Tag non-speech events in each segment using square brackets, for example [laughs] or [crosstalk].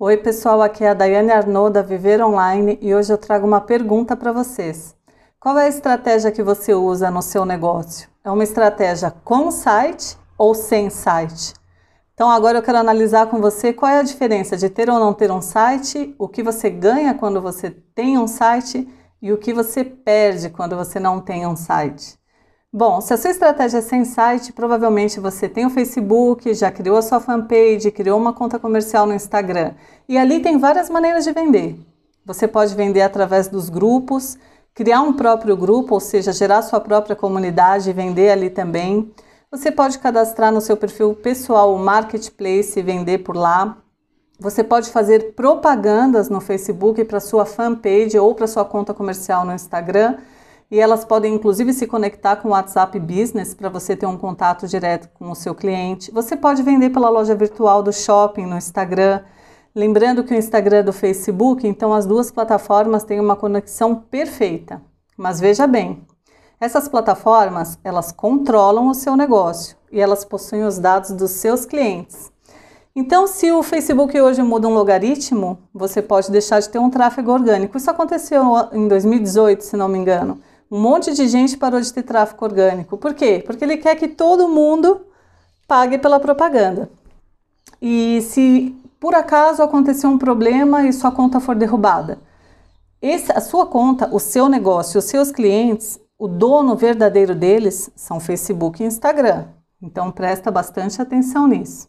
Oi, pessoal, aqui é a Daiane Arnaud da Viver Online e hoje eu trago uma pergunta para vocês. Qual é a estratégia que você usa no seu negócio? É uma estratégia com site ou sem site? Então, agora eu quero analisar com você qual é a diferença de ter ou não ter um site, o que você ganha quando você tem um site e o que você perde quando você não tem um site. Bom, se a sua estratégia é sem site, provavelmente você tem o Facebook, já criou a sua fanpage, criou uma conta comercial no Instagram. E ali tem várias maneiras de vender. Você pode vender através dos grupos, criar um próprio grupo, ou seja, gerar sua própria comunidade e vender ali também. Você pode cadastrar no seu perfil pessoal o marketplace e vender por lá. Você pode fazer propagandas no Facebook para sua fanpage ou para sua conta comercial no Instagram e elas podem inclusive se conectar com o WhatsApp Business para você ter um contato direto com o seu cliente. Você pode vender pela loja virtual do shopping no Instagram. Lembrando que o Instagram é do Facebook, então as duas plataformas têm uma conexão perfeita. Mas veja bem, essas plataformas, elas controlam o seu negócio e elas possuem os dados dos seus clientes. Então, se o Facebook hoje muda um logaritmo, você pode deixar de ter um tráfego orgânico. Isso aconteceu em 2018, se não me engano. Um monte de gente parou de ter tráfego orgânico. Por quê? Porque ele quer que todo mundo pague pela propaganda. E se por acaso acontecer um problema e sua conta for derrubada, esse, a sua conta, o seu negócio, os seus clientes, o dono verdadeiro deles são Facebook e Instagram. Então presta bastante atenção nisso.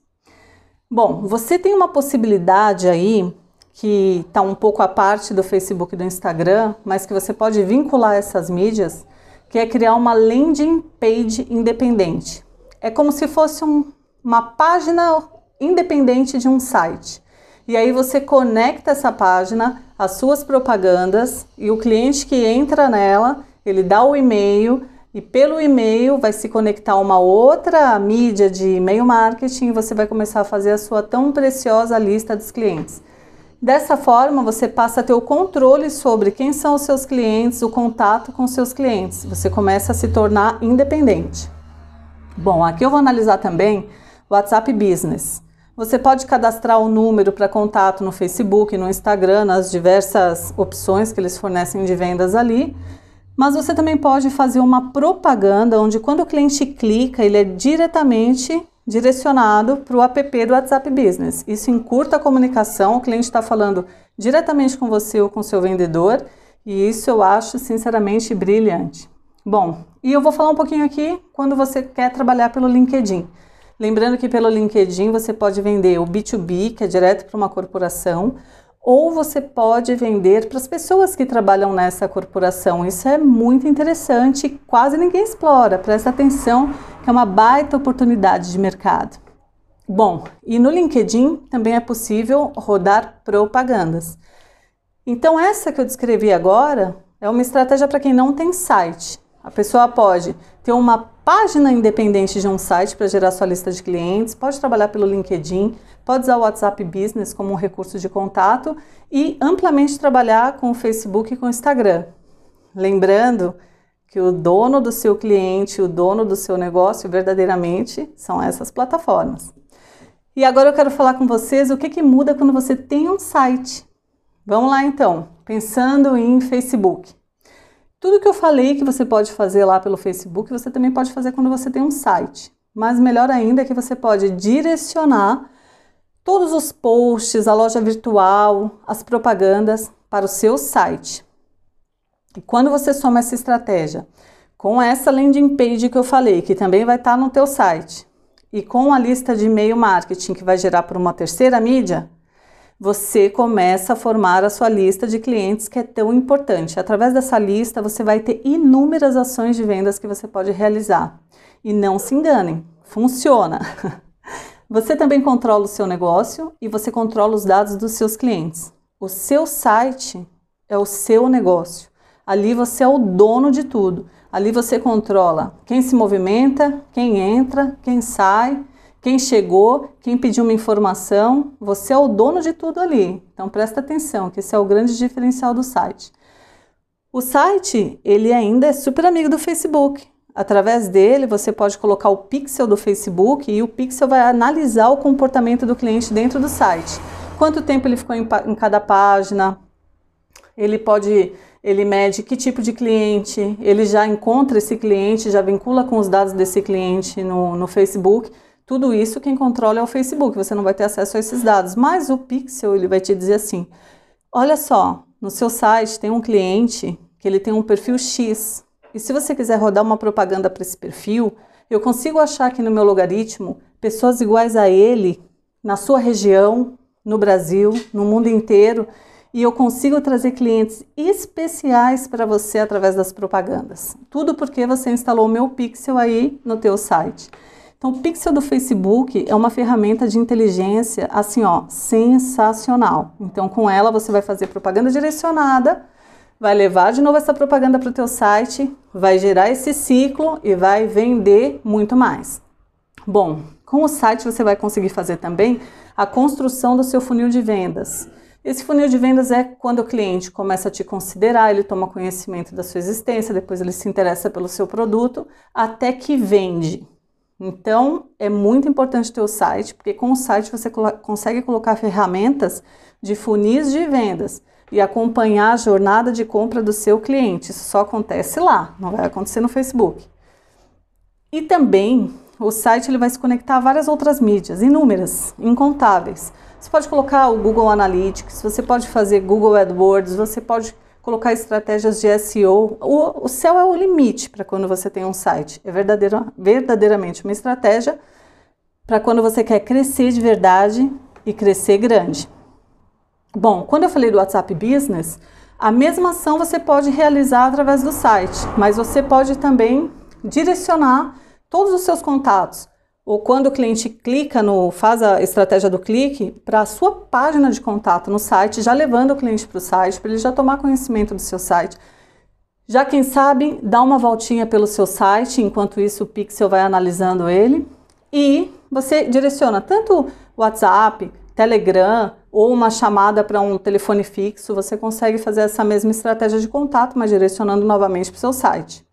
Bom, você tem uma possibilidade aí que está um pouco à parte do Facebook e do Instagram, mas que você pode vincular essas mídias, que é criar uma landing page independente. É como se fosse um, uma página independente de um site. E aí você conecta essa página às suas propagandas e o cliente que entra nela, ele dá o e-mail e pelo e-mail vai se conectar a uma outra mídia de e-mail marketing e você vai começar a fazer a sua tão preciosa lista dos clientes. Dessa forma, você passa a ter o controle sobre quem são os seus clientes, o contato com seus clientes. Você começa a se tornar independente. Bom, aqui eu vou analisar também o WhatsApp Business. Você pode cadastrar o um número para contato no Facebook, no Instagram, nas diversas opções que eles fornecem de vendas ali. Mas você também pode fazer uma propaganda onde quando o cliente clica, ele é diretamente direcionado para o app do WhatsApp Business. Isso encurta a comunicação, o cliente está falando diretamente com você ou com seu vendedor, e isso eu acho sinceramente brilhante. Bom, e eu vou falar um pouquinho aqui quando você quer trabalhar pelo LinkedIn. Lembrando que pelo LinkedIn você pode vender o B2B, que é direto para uma corporação, ou você pode vender para as pessoas que trabalham nessa corporação. Isso é muito interessante, quase ninguém explora. Presta atenção que é uma baita oportunidade de mercado. Bom, e no LinkedIn também é possível rodar propagandas. Então, essa que eu descrevi agora é uma estratégia para quem não tem site. A pessoa pode ter uma página independente de um site para gerar sua lista de clientes, pode trabalhar pelo LinkedIn, pode usar o WhatsApp Business como um recurso de contato e amplamente trabalhar com o Facebook e com o Instagram. Lembrando que o dono do seu cliente, o dono do seu negócio verdadeiramente são essas plataformas. E agora eu quero falar com vocês o que, que muda quando você tem um site. Vamos lá então, pensando em Facebook. Tudo que eu falei que você pode fazer lá pelo Facebook, você também pode fazer quando você tem um site. Mas melhor ainda é que você pode direcionar todos os posts, a loja virtual, as propagandas para o seu site. E quando você soma essa estratégia com essa landing page que eu falei, que também vai estar no teu site, e com a lista de e-mail marketing que vai gerar para uma terceira mídia, você começa a formar a sua lista de clientes que é tão importante. Através dessa lista, você vai ter inúmeras ações de vendas que você pode realizar. E não se enganem, funciona. [laughs] Você também controla o seu negócio e você controla os dados dos seus clientes. O seu site é o seu negócio. Ali você é o dono de tudo. Ali você controla quem se movimenta, quem entra, quem sai, quem chegou, quem pediu uma informação. Você é o dono de tudo ali. Então presta atenção, que esse é o grande diferencial do site. O site, ele ainda é super amigo do Facebook. Através dele, você pode colocar o pixel do Facebook e o pixel vai analisar o comportamento do cliente dentro do site. quanto tempo ele ficou em, em cada página, ele pode, ele mede que tipo de cliente, ele já encontra esse cliente, já vincula com os dados desse cliente no, no Facebook. Tudo isso quem controla é o Facebook, você não vai ter acesso a esses dados. Mas o Pixel, ele vai te dizer assim, olha só, no seu site tem um cliente que ele tem um perfil X, e se você quiser rodar uma propaganda para esse perfil, eu consigo achar aqui no meu logaritmo pessoas iguais a ele na sua região, no Brasil, no mundo inteiro, e eu consigo trazer clientes especiais para você através das propagandas. Tudo porque você instalou o meu Pixel aí no teu site. Então, o Pixel do Facebook é uma ferramenta de inteligência assim, ó, sensacional. Então, com ela você vai fazer propaganda direcionada, vai levar de novo essa propaganda para o teu site, vai gerar esse ciclo e vai vender muito mais. Bom, com o site você vai conseguir fazer também a construção do seu funil de vendas. Esse funil de vendas é quando o cliente começa a te considerar, ele toma conhecimento da sua existência, depois ele se interessa pelo seu produto, até que vende. Então, é muito importante ter o site, porque com o site você consegue colocar ferramentas de funis de vendas e acompanhar a jornada de compra do seu cliente. Isso só acontece lá, não vai acontecer no Facebook. E também o site ele vai se conectar a várias outras mídias, inúmeras, incontáveis. Você pode colocar o Google Analytics, você pode fazer Google AdWords, você pode colocar estratégias de SEO. O, o céu é o limite para quando você tem um site. É verdadeira, verdadeiramente uma estratégia para quando você quer crescer de verdade e crescer grande. Bom, quando eu falei do WhatsApp Business, a mesma ação você pode realizar através do site, mas você pode também direcionar todos os seus contatos ou quando o cliente clica no, faz a estratégia do clique para a sua página de contato no site, já levando o cliente para o site, para ele já tomar conhecimento do seu site. Já quem sabe, dá uma voltinha pelo seu site, enquanto isso o Pixel vai analisando ele e você direciona tanto WhatsApp, Telegram ou uma chamada para um telefone fixo, você consegue fazer essa mesma estratégia de contato, mas direcionando novamente para o seu site.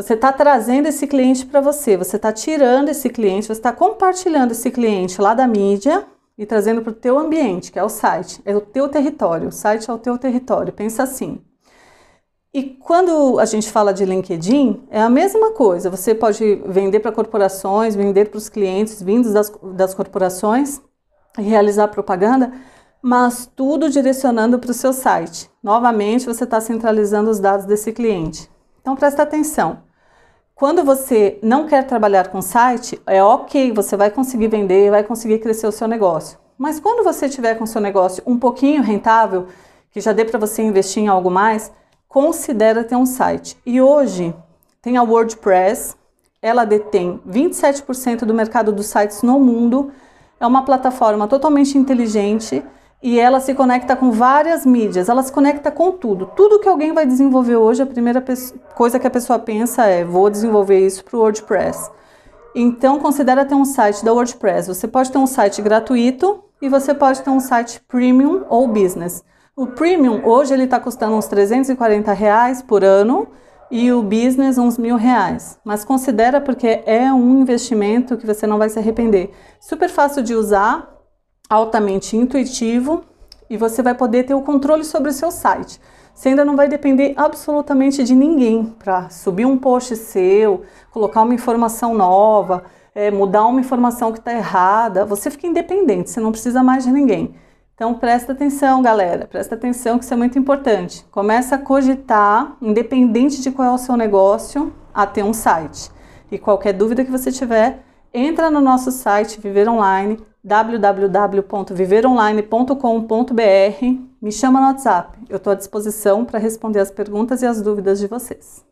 Você está trazendo esse cliente para você, você está tirando esse cliente, você está compartilhando esse cliente lá da mídia e trazendo para o teu ambiente, que é o site, é o teu território, o site é o teu território, pensa assim. E quando a gente fala de LinkedIn, é a mesma coisa, você pode vender para corporações, vender para os clientes vindos das, das corporações realizar propaganda, mas tudo direcionando para o seu site. Novamente, você está centralizando os dados desse cliente. Então presta atenção. Quando você não quer trabalhar com site, é ok, você vai conseguir vender, vai conseguir crescer o seu negócio. Mas quando você tiver com o seu negócio um pouquinho rentável, que já dê para você investir em algo mais, considera ter um site. E hoje tem a WordPress, ela detém 27% do mercado dos sites no mundo. É uma plataforma totalmente inteligente e ela se conecta com várias mídias, ela se conecta com tudo. Tudo que alguém vai desenvolver hoje, a primeira coisa que a pessoa pensa é: vou desenvolver isso para o WordPress. Então, considera ter um site da WordPress. Você pode ter um site gratuito e você pode ter um site premium ou business. O premium hoje ele está custando uns 340 reais por ano e o business uns mil reais. Mas considera porque é um investimento que você não vai se arrepender. Super fácil de usar, altamente intuitivo e você vai poder ter o controle sobre o seu site. Você ainda não vai depender absolutamente de ninguém para subir um post seu, colocar uma informação nova, é, mudar uma informação que está errada. Você fica independente, você não precisa mais de ninguém. Então presta atenção, galera, presta atenção que isso é muito importante. Começa a cogitar, independente de qual é o seu negócio, a ter um site. E qualquer dúvida que você tiver, entra no nosso site Viver Online www.viveronline.com.br. Me chama no WhatsApp. Eu estou à disposição para responder as perguntas e as dúvidas de vocês.